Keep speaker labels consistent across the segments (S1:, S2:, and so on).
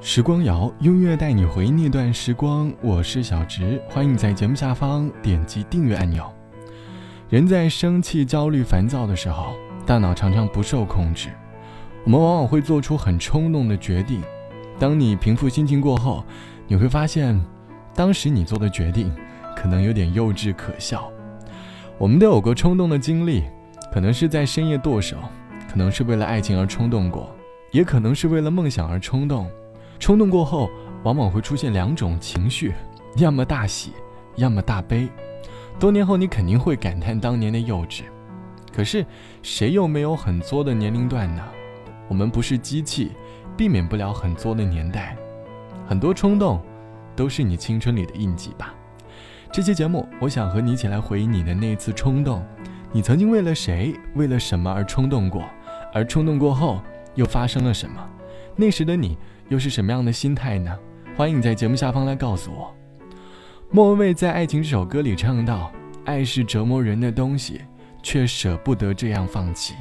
S1: 时光谣，用音乐带你回忆那段时光。我是小植，欢迎在节目下方点击订阅按钮。人在生气、焦虑、烦躁的时候，大脑常常不受控制，我们往往会做出很冲动的决定。当你平复心情过后，你会发现，当时你做的决定可能有点幼稚可笑。我们都有过冲动的经历，可能是在深夜剁手，可能是为了爱情而冲动过，也可能是为了梦想而冲动。冲动过后，往往会出现两种情绪，要么大喜，要么大悲。多年后，你肯定会感叹当年的幼稚。可是，谁又没有很作的年龄段呢？我们不是机器，避免不了很作的年代。很多冲动，都是你青春里的印记吧。这期节目，我想和你一起来回忆你的那次冲动。你曾经为了谁，为了什么而冲动过？而冲动过后，又发生了什么？那时的你。又是什么样的心态呢？欢迎在节目下方来告诉我。莫文蔚在《爱情》这首歌里唱到：“爱是折磨人的东西，却舍不得这样放弃。”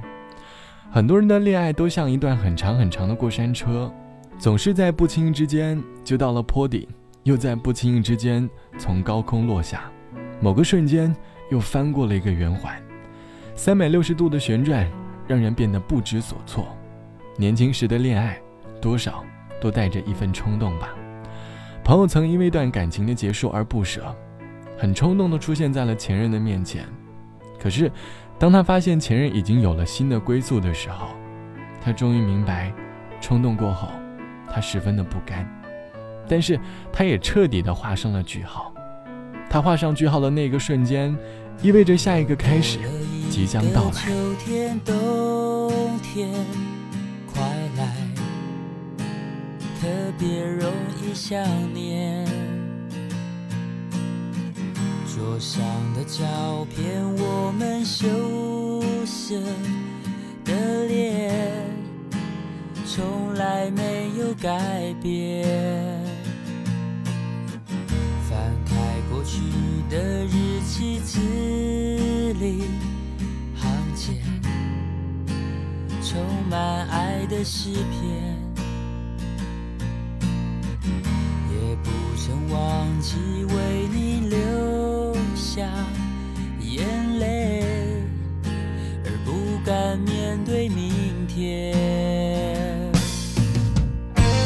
S1: 很多人的恋爱都像一段很长很长的过山车，总是在不经意之间就到了坡顶，又在不经意之间从高空落下，某个瞬间又翻过了一个圆环，三百六十度的旋转，让人变得不知所措。年轻时的恋爱，多少？都带着一份冲动吧。朋友曾因为一段感情的结束而不舍，很冲动地出现在了前任的面前。可是，当他发现前任已经有了新的归宿的时候，他终于明白，冲动过后，他十分的不甘。但是，他也彻底地画上了句号。他画上句号的那个瞬间，意味着下一个开始即将到
S2: 来。秋天、冬天别容易想念，桌上的照片，我们羞涩的脸，从来没有改变。翻开过去的日记，字里行间，充满爱的诗篇。起为你流下眼泪而不敢面对明天。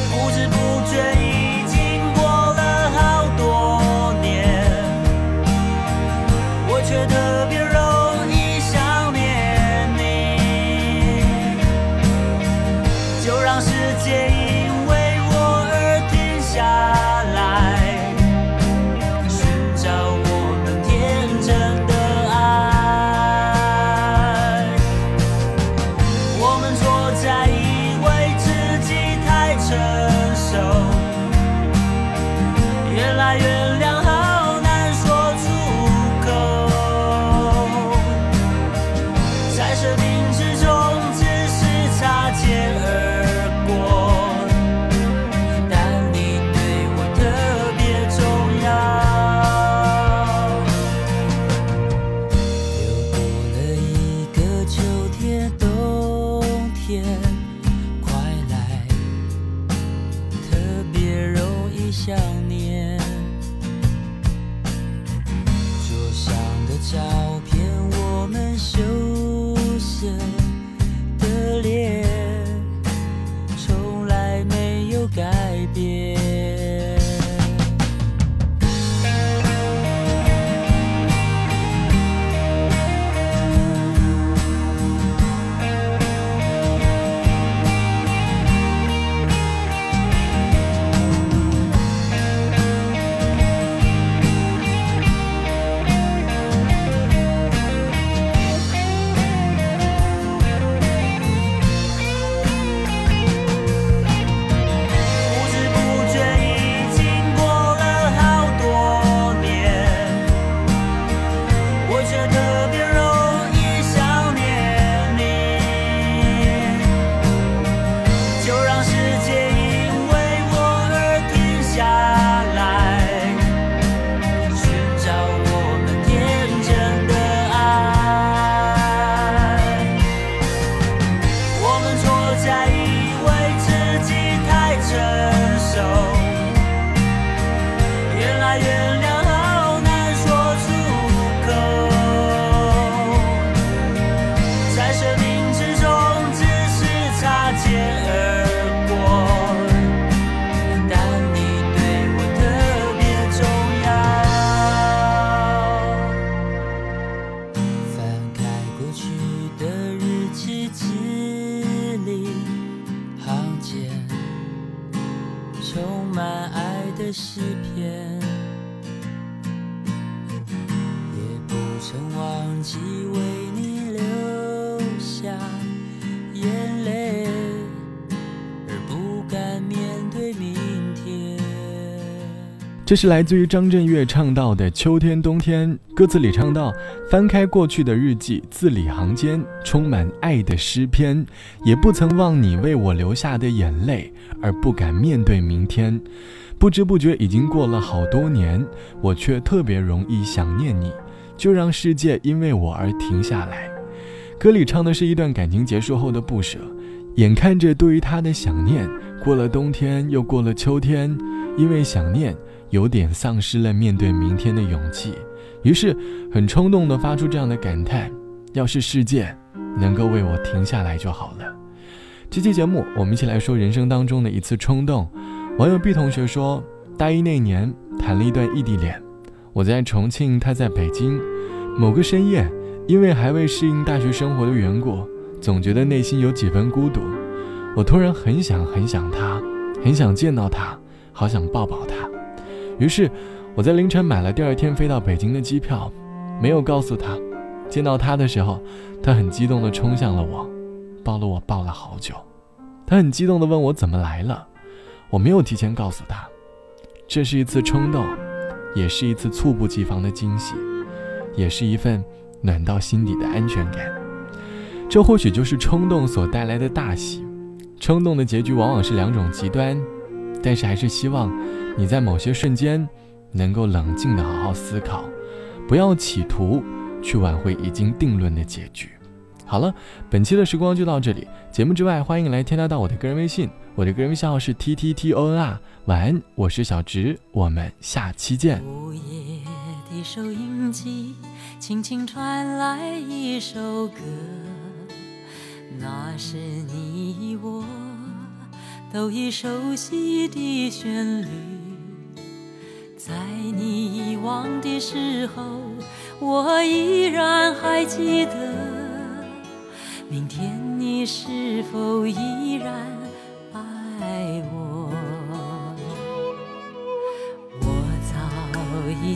S2: 不知不觉
S3: 已经过了好多年我却得诗篇，也不曾忘记为你留下眼泪，而不敢面对明天。
S1: 这是来自于张震岳唱到的《秋天冬天》，歌词里唱到：翻开过去的日记，字里行间充满爱的诗篇，也不曾忘你为我留下的眼泪，而不敢面对明天。不知不觉已经过了好多年，我却特别容易想念你，就让世界因为我而停下来。歌里唱的是一段感情结束后的不舍，眼看着对于他的想念，过了冬天又过了秋天，因为想念。有点丧失了面对明天的勇气，于是很冲动地发出这样的感叹：“要是世界能够为我停下来就好了。”这期节目，我们一起来说人生当中的一次冲动。网友 B 同学说：“大一那年谈了一段异地恋，我在重庆，他在北京。某个深夜，因为还未适应大学生活的缘故，总觉得内心有几分孤独。我突然很想很想他，很想见到他，好想抱抱他。”于是，我在凌晨买了第二天飞到北京的机票，没有告诉他。见到他的时候，他很激动地冲向了我，抱了我抱了好久。他很激动地问我怎么来了，我没有提前告诉他。这是一次冲动，也是一次猝不及防的惊喜，也是一份暖到心底的安全感。这或许就是冲动所带来的大喜。冲动的结局往往是两种极端，但是还是希望。你在某些瞬间，能够冷静的好好思考，不要企图去挽回已经定论的结局。好了，本期的时光就到这里。节目之外，欢迎来添加到我的个人微信，我的个人微信号是 t t t o n r。晚安，我是小直，我们下期见。
S3: 午夜的收音机轻轻传来一首歌，那是你我都已熟悉的旋律。在你遗忘的时候，我依然还记得。明天你是否依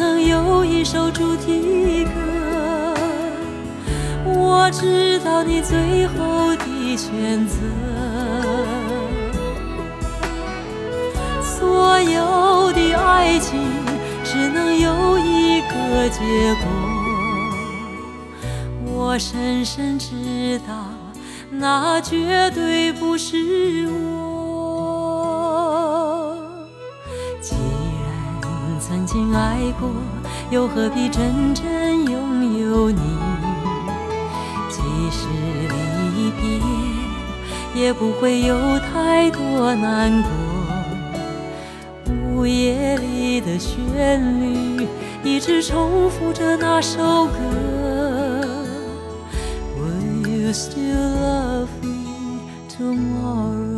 S3: 能有一首主题歌。我知道你最后的选择。所有的爱情只能有一个结果，我深深知道，那绝对不是我。爱过，又何必真正拥有你？即使离别，也不会有太多难过。午夜里的旋律，一直重复着那首歌。Will you still love me tomorrow?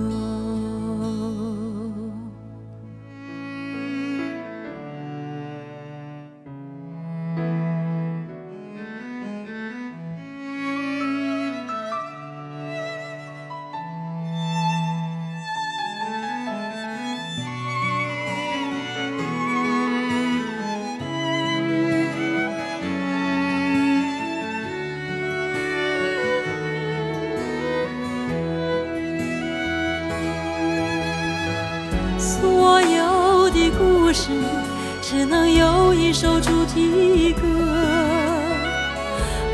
S3: 能有一首主题歌。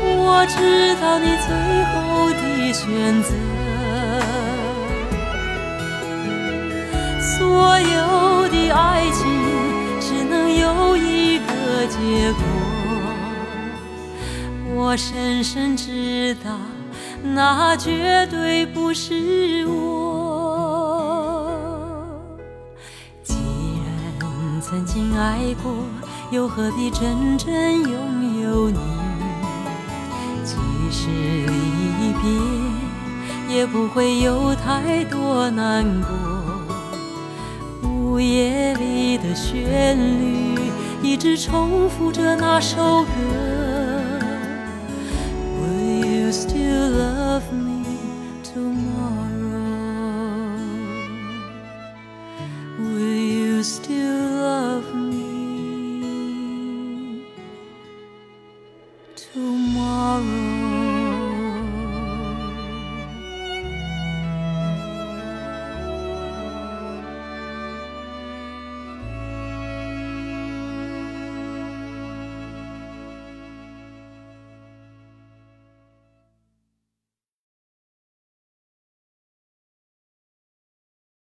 S3: 我知道你最后的选择。所有的爱情只能有一个结果。我深深知道，那绝对不是我。曾经爱过，又何必真正拥有你？即使离别，也不会有太多难过。午夜里的旋律，一直重复着那首歌。